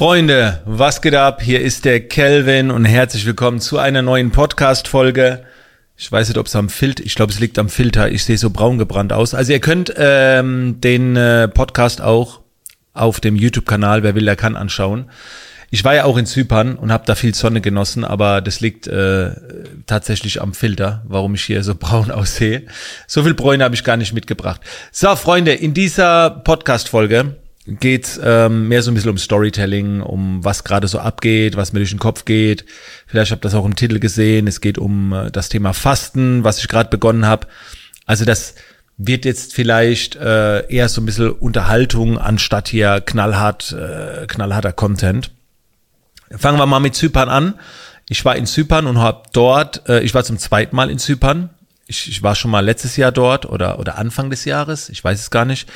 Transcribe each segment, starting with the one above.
Freunde, was geht ab? Hier ist der Kelvin und herzlich willkommen zu einer neuen Podcast-Folge. Ich weiß nicht, ob es am Filter, ich glaube, es liegt am Filter. Ich sehe so braun gebrannt aus. Also ihr könnt ähm, den äh, Podcast auch auf dem YouTube-Kanal, wer will, der kann, anschauen. Ich war ja auch in Zypern und habe da viel Sonne genossen, aber das liegt äh, tatsächlich am Filter, warum ich hier so braun aussehe. So viel Bräune habe ich gar nicht mitgebracht. So, Freunde, in dieser Podcast-Folge geht's ähm, mehr so ein bisschen um Storytelling, um was gerade so abgeht, was mir durch den Kopf geht. Vielleicht habt ihr das auch im Titel gesehen. Es geht um äh, das Thema Fasten, was ich gerade begonnen habe. Also das wird jetzt vielleicht äh, eher so ein bisschen Unterhaltung anstatt hier knallhart, äh, knallharter Content. Fangen wir mal mit Zypern an. Ich war in Zypern und habe dort, äh, ich war zum zweiten Mal in Zypern. Ich, ich war schon mal letztes Jahr dort oder, oder Anfang des Jahres, ich weiß es gar nicht.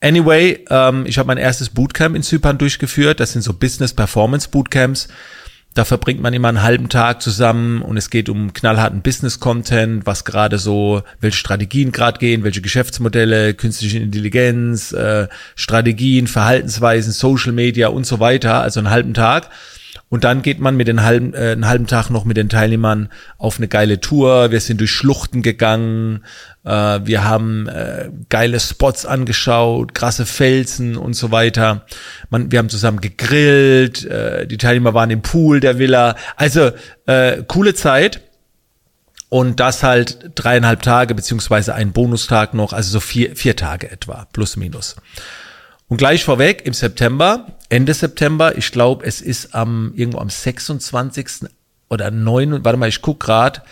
Anyway, ähm, ich habe mein erstes Bootcamp in Zypern durchgeführt. Das sind so Business Performance Bootcamps. Da verbringt man immer einen halben Tag zusammen und es geht um knallharten Business-Content, was gerade so, welche Strategien gerade gehen, welche Geschäftsmodelle, künstliche Intelligenz, äh, Strategien, Verhaltensweisen, Social Media und so weiter. Also einen halben Tag. Und dann geht man mit den halben, äh, einen halben Tag noch mit den Teilnehmern auf eine geile Tour. Wir sind durch Schluchten gegangen. Äh, wir haben äh, geile Spots angeschaut, krasse Felsen und so weiter. Man, wir haben zusammen gegrillt. Äh, die Teilnehmer waren im Pool der Villa. Also äh, coole Zeit. Und das halt dreieinhalb Tage beziehungsweise ein Bonustag noch, also so vier, vier Tage etwa, plus minus. Und gleich vorweg, im September, Ende September, ich glaube, es ist am irgendwo am 26. oder 9. Warte mal, ich guck grad.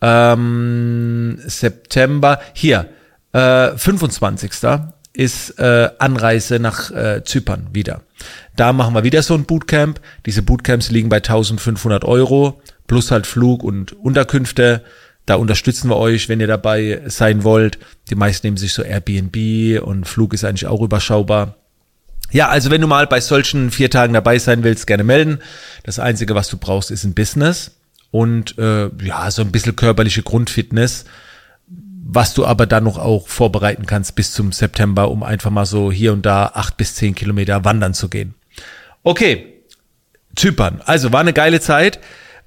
Ähm, September, hier, äh, 25. ist äh, Anreise nach äh, Zypern wieder. Da machen wir wieder so ein Bootcamp. Diese Bootcamps liegen bei 1500 Euro, plus halt Flug und Unterkünfte. Da unterstützen wir euch, wenn ihr dabei sein wollt. Die meisten nehmen sich so Airbnb und Flug ist eigentlich auch überschaubar. Ja, also wenn du mal bei solchen vier Tagen dabei sein willst, gerne melden. Das Einzige, was du brauchst, ist ein Business und äh, ja, so ein bisschen körperliche Grundfitness, was du aber dann noch auch vorbereiten kannst bis zum September, um einfach mal so hier und da acht bis zehn Kilometer wandern zu gehen. Okay, Zypern. Also war eine geile Zeit.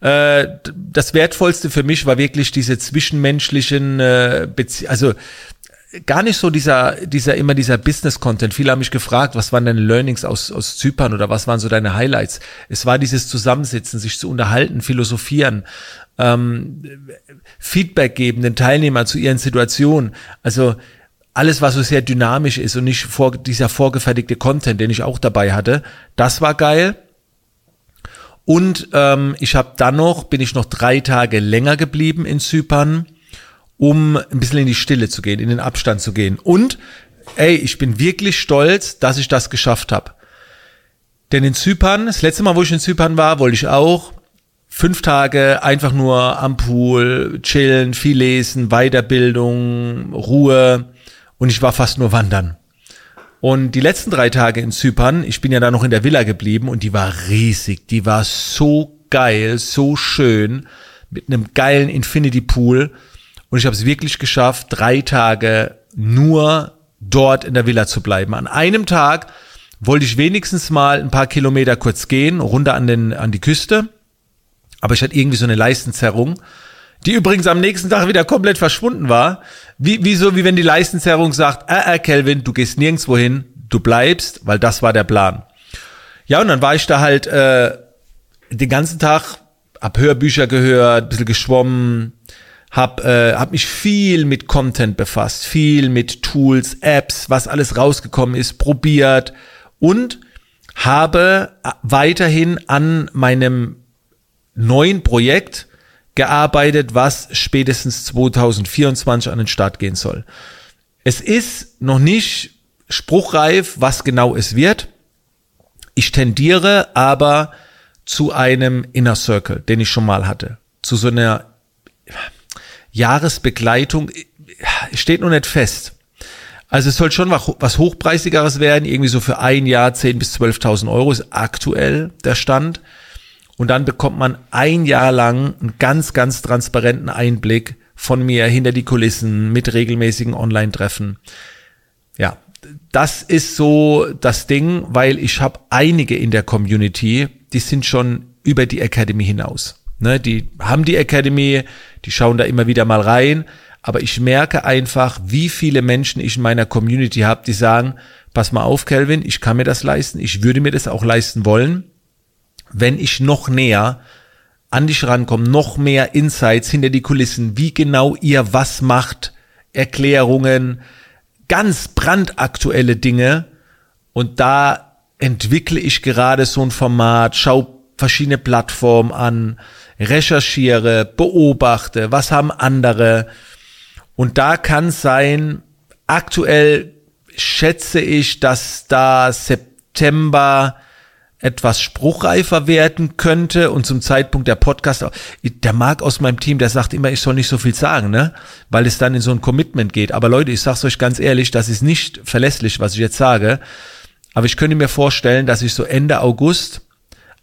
Äh, das Wertvollste für mich war wirklich diese zwischenmenschlichen äh, Bezie also gar nicht so dieser, dieser, immer dieser Business-Content. Viele haben mich gefragt, was waren deine Learnings aus, aus Zypern oder was waren so deine Highlights? Es war dieses Zusammensitzen, sich zu unterhalten, philosophieren, ähm, Feedback geben den Teilnehmern zu ihren Situationen. Also, alles, was so sehr dynamisch ist und nicht vor, dieser vorgefertigte Content, den ich auch dabei hatte, das war geil. Und ähm, ich habe dann noch, bin ich noch drei Tage länger geblieben in Zypern, um ein bisschen in die Stille zu gehen, in den Abstand zu gehen. Und ey, ich bin wirklich stolz, dass ich das geschafft habe. Denn in Zypern, das letzte Mal, wo ich in Zypern war, wollte ich auch fünf Tage einfach nur am Pool, chillen, viel lesen, Weiterbildung, Ruhe und ich war fast nur wandern. Und die letzten drei Tage in Zypern, ich bin ja da noch in der Villa geblieben und die war riesig. Die war so geil, so schön, mit einem geilen Infinity Pool. Und ich habe es wirklich geschafft, drei Tage nur dort in der Villa zu bleiben. An einem Tag wollte ich wenigstens mal ein paar Kilometer kurz gehen, runter an, den, an die Küste. Aber ich hatte irgendwie so eine Leistenzerrung die übrigens am nächsten Tag wieder komplett verschwunden war. Wie, wie so, wie wenn die Leistenzerrung sagt, äh, äh, Kelvin, du gehst nirgendwo hin, du bleibst, weil das war der Plan. Ja, und dann war ich da halt äh, den ganzen Tag, hab Hörbücher gehört, bisschen geschwommen, hab, äh, hab mich viel mit Content befasst, viel mit Tools, Apps, was alles rausgekommen ist, probiert und habe weiterhin an meinem neuen Projekt gearbeitet, was spätestens 2024 an den Start gehen soll. Es ist noch nicht spruchreif, was genau es wird. Ich tendiere aber zu einem Inner Circle, den ich schon mal hatte. Zu so einer Jahresbegleitung. Steht noch nicht fest. Also es soll schon was Hochpreisigeres werden, irgendwie so für ein Jahr 10.000 bis 12.000 Euro ist aktuell der Stand und dann bekommt man ein Jahr lang einen ganz, ganz transparenten Einblick von mir hinter die Kulissen mit regelmäßigen Online-Treffen. Ja, das ist so das Ding, weil ich habe einige in der Community, die sind schon über die Academy hinaus. Ne, die haben die Academy, die schauen da immer wieder mal rein, aber ich merke einfach, wie viele Menschen ich in meiner Community habe, die sagen, pass mal auf, Kelvin, ich kann mir das leisten, ich würde mir das auch leisten wollen, wenn ich noch näher an dich rankomme, noch mehr Insights hinter die Kulissen, wie genau ihr was macht, Erklärungen, ganz brandaktuelle Dinge. Und da entwickle ich gerade so ein Format, schau verschiedene Plattformen an, recherchiere, beobachte, was haben andere. Und da kann sein, aktuell schätze ich, dass da September etwas spruchreifer werden könnte und zum Zeitpunkt der Podcast, der mag aus meinem Team, der sagt immer, ich soll nicht so viel sagen, ne, weil es dann in so ein Commitment geht. Aber Leute, ich sag's euch ganz ehrlich, das ist nicht verlässlich, was ich jetzt sage. Aber ich könnte mir vorstellen, dass ich so Ende August,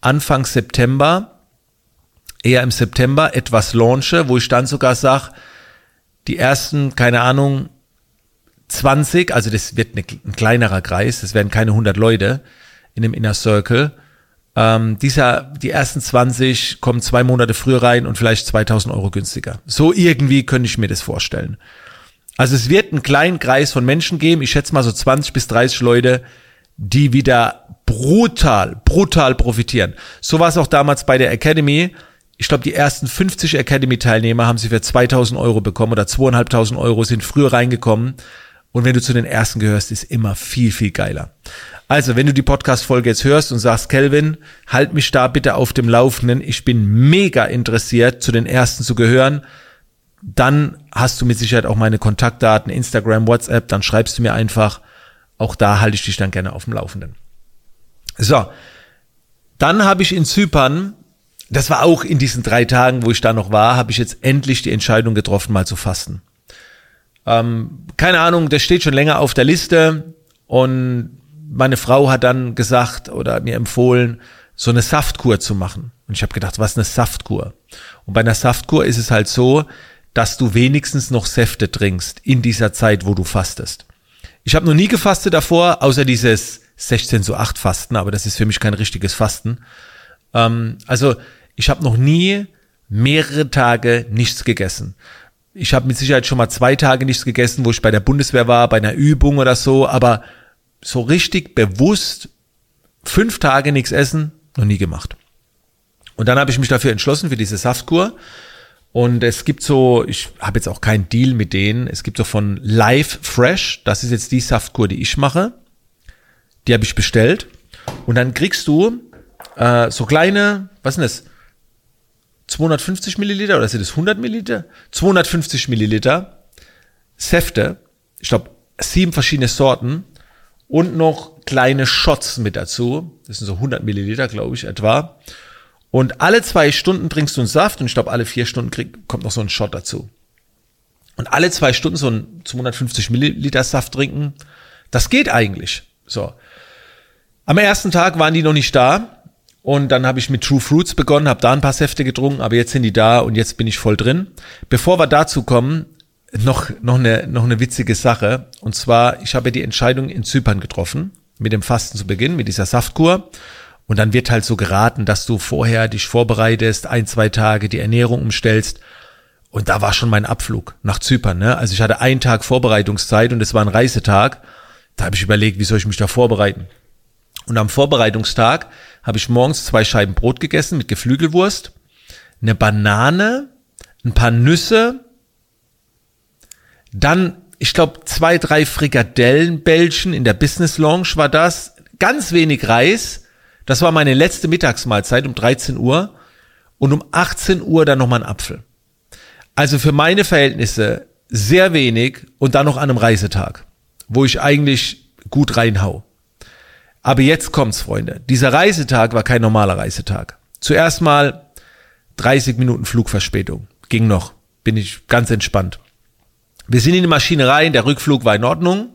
Anfang September, eher im September etwas launche, wo ich dann sogar sag, die ersten, keine Ahnung, 20, also das wird ein kleinerer Kreis, das werden keine 100 Leute, in dem Inner Circle. Ähm, dieser, die ersten 20 kommen zwei Monate früher rein und vielleicht 2000 Euro günstiger. So irgendwie könnte ich mir das vorstellen. Also es wird einen kleinen Kreis von Menschen geben, ich schätze mal so 20 bis 30 Leute, die wieder brutal, brutal profitieren. So war es auch damals bei der Academy. Ich glaube, die ersten 50 Academy-Teilnehmer haben sie für 2000 Euro bekommen oder 2500 Euro sind früher reingekommen. Und wenn du zu den ersten gehörst, ist immer viel, viel geiler. Also, wenn du die Podcast-Folge jetzt hörst und sagst, Kelvin, halt mich da bitte auf dem Laufenden. Ich bin mega interessiert, zu den ersten zu gehören. Dann hast du mit Sicherheit auch meine Kontaktdaten, Instagram, WhatsApp, dann schreibst du mir einfach. Auch da halte ich dich dann gerne auf dem Laufenden. So. Dann habe ich in Zypern, das war auch in diesen drei Tagen, wo ich da noch war, habe ich jetzt endlich die Entscheidung getroffen, mal zu fasten. Ähm, keine Ahnung, das steht schon länger auf der Liste und meine Frau hat dann gesagt oder mir empfohlen, so eine Saftkur zu machen. Und ich habe gedacht, was eine Saftkur? Und bei einer Saftkur ist es halt so, dass du wenigstens noch Säfte trinkst in dieser Zeit, wo du fastest. Ich habe noch nie gefastet davor, außer dieses 16 zu 8 Fasten, aber das ist für mich kein richtiges Fasten. Ähm, also ich habe noch nie mehrere Tage nichts gegessen. Ich habe mit Sicherheit schon mal zwei Tage nichts gegessen, wo ich bei der Bundeswehr war, bei einer Übung oder so, aber so richtig bewusst fünf Tage nichts essen, noch nie gemacht. Und dann habe ich mich dafür entschlossen, für diese Saftkur. Und es gibt so, ich habe jetzt auch keinen Deal mit denen, es gibt so von Live Fresh, das ist jetzt die Saftkur, die ich mache. Die habe ich bestellt. Und dann kriegst du äh, so kleine, was sind das? 250 Milliliter oder sind das 100 Milliliter? 250 Milliliter Säfte. Ich glaube, sieben verschiedene Sorten und noch kleine Shots mit dazu. Das sind so 100 Milliliter, glaube ich, etwa. Und alle zwei Stunden trinkst du einen Saft und ich glaube, alle vier Stunden krieg, kommt noch so ein Shot dazu. Und alle zwei Stunden so ein 250 Milliliter Saft trinken, das geht eigentlich. So. Am ersten Tag waren die noch nicht da und dann habe ich mit True Fruits begonnen, habe da ein paar Säfte getrunken, aber jetzt sind die da und jetzt bin ich voll drin. Bevor wir dazu kommen, noch, noch, eine, noch eine witzige Sache. Und zwar, ich habe die Entscheidung in Zypern getroffen, mit dem Fasten zu beginnen, mit dieser Saftkur. Und dann wird halt so geraten, dass du vorher dich vorbereitest, ein, zwei Tage die Ernährung umstellst. Und da war schon mein Abflug nach Zypern. Ne? Also ich hatte einen Tag Vorbereitungszeit und es war ein Reisetag. Da habe ich überlegt, wie soll ich mich da vorbereiten? Und am Vorbereitungstag habe ich morgens zwei Scheiben Brot gegessen mit Geflügelwurst, eine Banane, ein paar Nüsse, dann, ich glaube, zwei, drei Frikadellenbällchen in der Business Lounge war das. Ganz wenig Reis. Das war meine letzte Mittagsmahlzeit um 13 Uhr. Und um 18 Uhr dann nochmal ein Apfel. Also für meine Verhältnisse sehr wenig und dann noch an einem Reisetag, wo ich eigentlich gut reinhau. Aber jetzt kommt's, Freunde. Dieser Reisetag war kein normaler Reisetag. Zuerst mal 30 Minuten Flugverspätung. Ging noch. Bin ich ganz entspannt. Wir sind in die Maschine rein, der Rückflug war in Ordnung.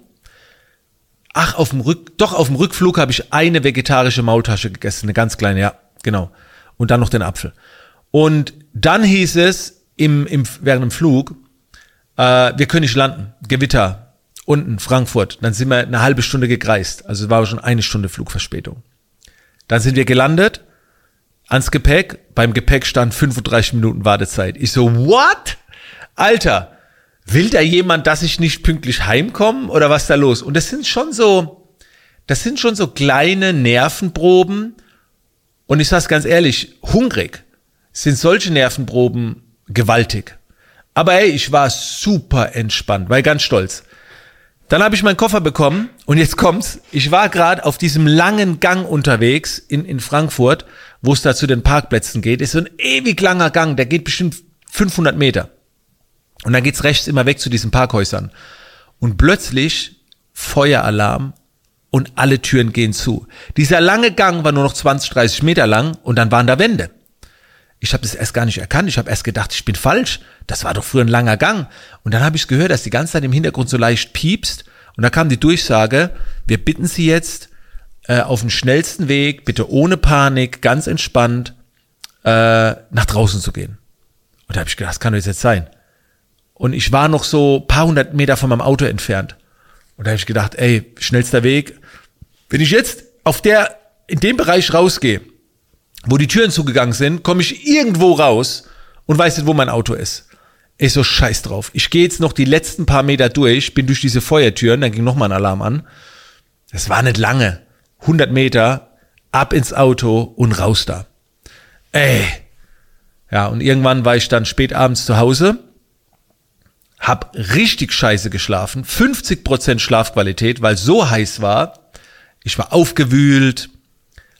Ach, auf dem Rück, doch auf dem Rückflug habe ich eine vegetarische Maultasche gegessen, eine ganz kleine, ja, genau. Und dann noch den Apfel. Und dann hieß es im, im während dem Flug, äh, wir können nicht landen, Gewitter. Unten, Frankfurt. Dann sind wir eine halbe Stunde gekreist. Also es war schon eine Stunde Flugverspätung. Dann sind wir gelandet, ans Gepäck. Beim Gepäck stand 35 Minuten Wartezeit. Ich so, what? Alter, will da jemand, dass ich nicht pünktlich heimkomme oder was da los? Und das sind schon so, das sind schon so kleine Nervenproben. Und ich sag's ganz ehrlich, hungrig sind solche Nervenproben gewaltig. Aber ey, ich war super entspannt, war ganz stolz. Dann habe ich meinen Koffer bekommen und jetzt kommt's. Ich war gerade auf diesem langen Gang unterwegs in, in Frankfurt, wo es da zu den Parkplätzen geht. Ist so ein ewig langer Gang, der geht bestimmt 500 Meter. Und dann geht's rechts immer weg zu diesen Parkhäusern. Und plötzlich Feueralarm und alle Türen gehen zu. Dieser lange Gang war nur noch 20, 30 Meter lang und dann waren da Wände. Ich habe das erst gar nicht erkannt. Ich habe erst gedacht, ich bin falsch. Das war doch früher ein langer Gang. Und dann habe ich gehört, dass die ganze Zeit im Hintergrund so leicht piepst. Und da kam die Durchsage, wir bitten Sie jetzt äh, auf den schnellsten Weg, bitte ohne Panik, ganz entspannt, äh, nach draußen zu gehen. Und da habe ich gedacht, das kann doch jetzt sein. Und ich war noch so paar hundert Meter von meinem Auto entfernt. Und da habe ich gedacht, ey, schnellster Weg. Wenn ich jetzt auf der, in dem Bereich rausgehe, wo die Türen zugegangen sind, komme ich irgendwo raus und weiß nicht, wo mein Auto ist. Ich so scheiß drauf. Ich gehe jetzt noch die letzten paar Meter durch, bin durch diese Feuertüren, dann ging noch mal ein Alarm an. Das war nicht lange. 100 Meter, ab ins Auto und raus da. Ey. Ja, und irgendwann war ich dann spät abends zu Hause, hab richtig scheiße geschlafen, 50% Schlafqualität, weil so heiß war. Ich war aufgewühlt,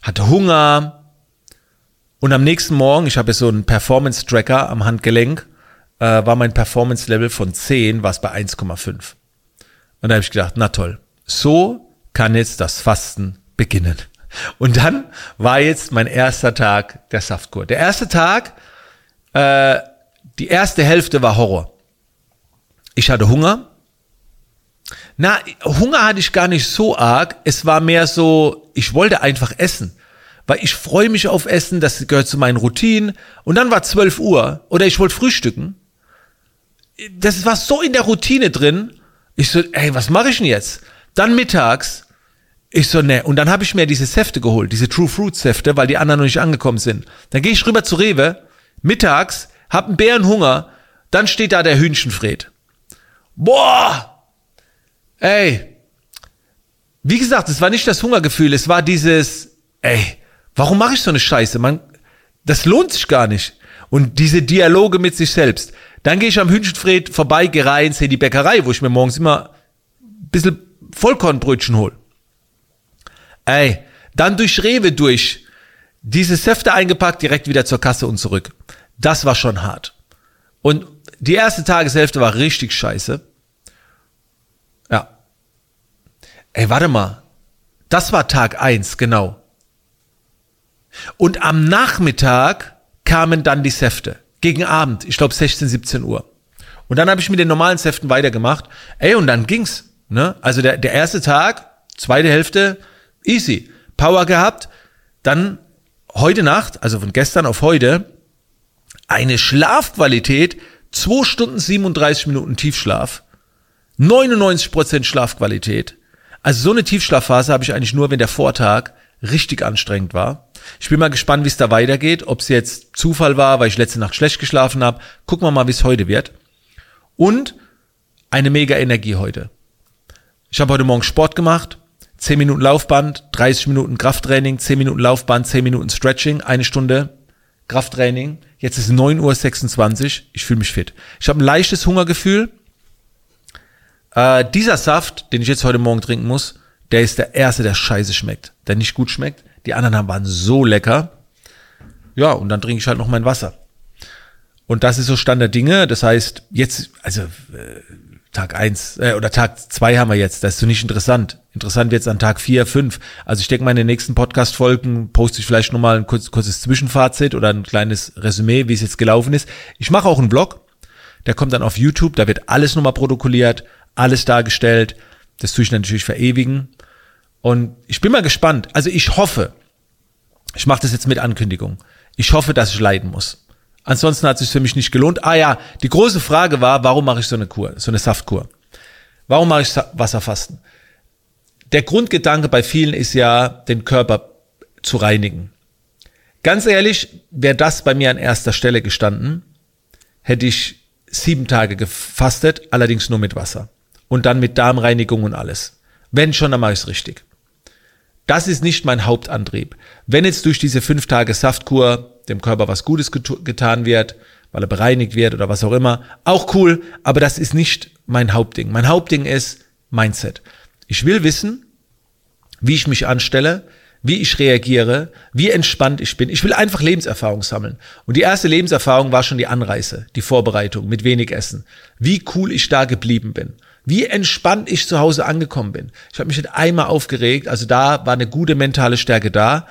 hatte Hunger, und am nächsten Morgen, ich habe so einen Performance-Tracker am Handgelenk, äh, war mein Performance-Level von 10, war es bei 1,5. Und da habe ich gedacht, na toll, so kann jetzt das Fasten beginnen. Und dann war jetzt mein erster Tag der Saftkur. Der erste Tag, äh, die erste Hälfte war Horror. Ich hatte Hunger. Na, Hunger hatte ich gar nicht so arg. Es war mehr so, ich wollte einfach essen weil ich freue mich auf Essen, das gehört zu meinen Routinen. Und dann war 12 Uhr oder ich wollte frühstücken. Das war so in der Routine drin. Ich so, ey, was mache ich denn jetzt? Dann mittags. Ich so, ne. Und dann habe ich mir diese Säfte geholt, diese True Fruit Säfte, weil die anderen noch nicht angekommen sind. Dann gehe ich rüber zu Rewe, mittags, hab einen Bärenhunger, dann steht da der Hühnchenfred. Boah! Ey! Wie gesagt, es war nicht das Hungergefühl, es war dieses, ey, Warum mache ich so eine Scheiße? Man, das lohnt sich gar nicht. Und diese Dialoge mit sich selbst. Dann gehe ich am Hühnchenfred vorbei, gehe rein, sehe die Bäckerei, wo ich mir morgens immer ein bisschen Vollkornbrötchen hol. Ey, dann durch Rewe durch, diese Säfte eingepackt, direkt wieder zur Kasse und zurück. Das war schon hart. Und die erste Tageshälfte war richtig scheiße. Ja. Ey, warte mal. Das war Tag eins genau. Und am Nachmittag kamen dann die Säfte. Gegen Abend, ich glaube 16, 17 Uhr. Und dann habe ich mit den normalen Säften weitergemacht. Ey, und dann ging's. Ne? Also der, der erste Tag, zweite Hälfte, easy. Power gehabt. Dann heute Nacht, also von gestern auf heute, eine Schlafqualität, 2 Stunden 37 Minuten Tiefschlaf, 99% Schlafqualität. Also so eine Tiefschlafphase habe ich eigentlich nur, wenn der Vortag richtig anstrengend war. Ich bin mal gespannt, wie es da weitergeht, ob es jetzt Zufall war, weil ich letzte Nacht schlecht geschlafen habe. Gucken wir mal, wie es heute wird. Und eine mega Energie heute. Ich habe heute Morgen Sport gemacht, 10 Minuten Laufband, 30 Minuten Krafttraining, 10 Minuten Laufband, 10 Minuten Stretching, eine Stunde Krafttraining. Jetzt ist 9.26 Uhr, ich fühle mich fit. Ich habe ein leichtes Hungergefühl. Äh, dieser Saft, den ich jetzt heute Morgen trinken muss, der ist der erste, der scheiße schmeckt, der nicht gut schmeckt. Die anderen waren so lecker. Ja, und dann trinke ich halt noch mein Wasser. Und das ist so Stand der Dinge. Das heißt, jetzt, also äh, Tag eins äh, oder Tag zwei haben wir jetzt. Das ist so nicht interessant. Interessant wird's an Tag vier, fünf. Also ich denke mal, in den nächsten Podcast-Folgen poste ich vielleicht nochmal ein kurz, kurzes Zwischenfazit oder ein kleines Resümee, wie es jetzt gelaufen ist. Ich mache auch einen Blog. Der kommt dann auf YouTube. Da wird alles nochmal protokolliert, alles dargestellt. Das tue ich natürlich verewigen. Und ich bin mal gespannt. Also ich hoffe, ich mache das jetzt mit Ankündigung. Ich hoffe, dass ich leiden muss. Ansonsten hat es sich für mich nicht gelohnt. Ah ja, die große Frage war, warum mache ich so eine Kur, so eine Saftkur? Warum mache ich Wasserfasten? Der Grundgedanke bei vielen ist ja, den Körper zu reinigen. Ganz ehrlich, wäre das bei mir an erster Stelle gestanden, hätte ich sieben Tage gefastet, allerdings nur mit Wasser. Und dann mit Darmreinigung und alles. Wenn schon, dann mache ich es richtig. Das ist nicht mein Hauptantrieb. Wenn jetzt durch diese fünf Tage Saftkur dem Körper was Gutes getan wird, weil er bereinigt wird oder was auch immer, auch cool, aber das ist nicht mein Hauptding. Mein Hauptding ist Mindset. Ich will wissen, wie ich mich anstelle, wie ich reagiere, wie entspannt ich bin. Ich will einfach Lebenserfahrung sammeln. Und die erste Lebenserfahrung war schon die Anreise, die Vorbereitung mit wenig Essen. Wie cool ich da geblieben bin. Wie entspannt ich zu Hause angekommen bin. Ich habe mich nicht einmal aufgeregt. Also da war eine gute mentale Stärke da.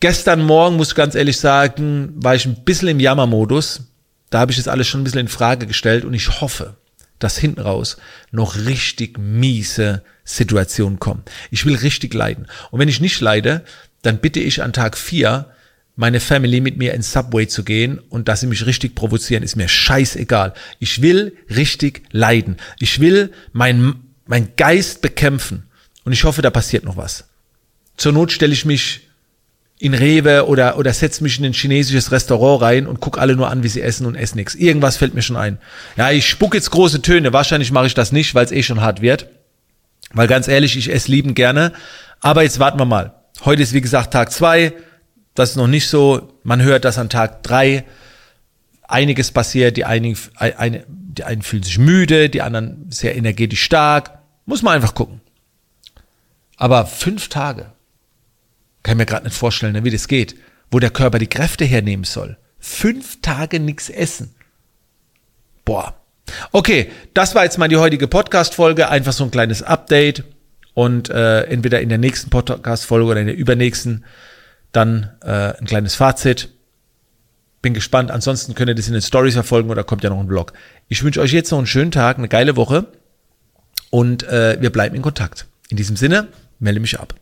Gestern Morgen, muss ich ganz ehrlich sagen, war ich ein bisschen im Jammermodus. Da habe ich das alles schon ein bisschen in Frage gestellt und ich hoffe, dass hinten raus noch richtig miese Situationen kommen. Ich will richtig leiden. Und wenn ich nicht leide, dann bitte ich an Tag vier meine Family mit mir ins Subway zu gehen und dass sie mich richtig provozieren, ist mir scheißegal. Ich will richtig leiden. Ich will mein, mein Geist bekämpfen. Und ich hoffe, da passiert noch was. Zur Not stelle ich mich in Rewe oder, oder setz mich in ein chinesisches Restaurant rein und guck alle nur an, wie sie essen und esse nichts. Irgendwas fällt mir schon ein. Ja, ich spuck jetzt große Töne. Wahrscheinlich mache ich das nicht, weil es eh schon hart wird. Weil ganz ehrlich, ich esse lieben gerne. Aber jetzt warten wir mal. Heute ist wie gesagt Tag zwei. Das ist noch nicht so. Man hört das an Tag drei. Einiges passiert. Die einigen, eine, die einen fühlen sich müde, die anderen sehr energetisch stark. Muss man einfach gucken. Aber fünf Tage. Kann mir gerade nicht vorstellen, ne, wie das geht. Wo der Körper die Kräfte hernehmen soll. Fünf Tage nichts essen. Boah. Okay, das war jetzt mal die heutige Podcast-Folge. Einfach so ein kleines Update. Und äh, entweder in der nächsten Podcast-Folge oder in der übernächsten dann äh, ein kleines Fazit. Bin gespannt. Ansonsten könnt ihr das in den Stories verfolgen oder kommt ja noch ein Vlog. Ich wünsche euch jetzt noch einen schönen Tag, eine geile Woche und äh, wir bleiben in Kontakt. In diesem Sinne, melde mich ab.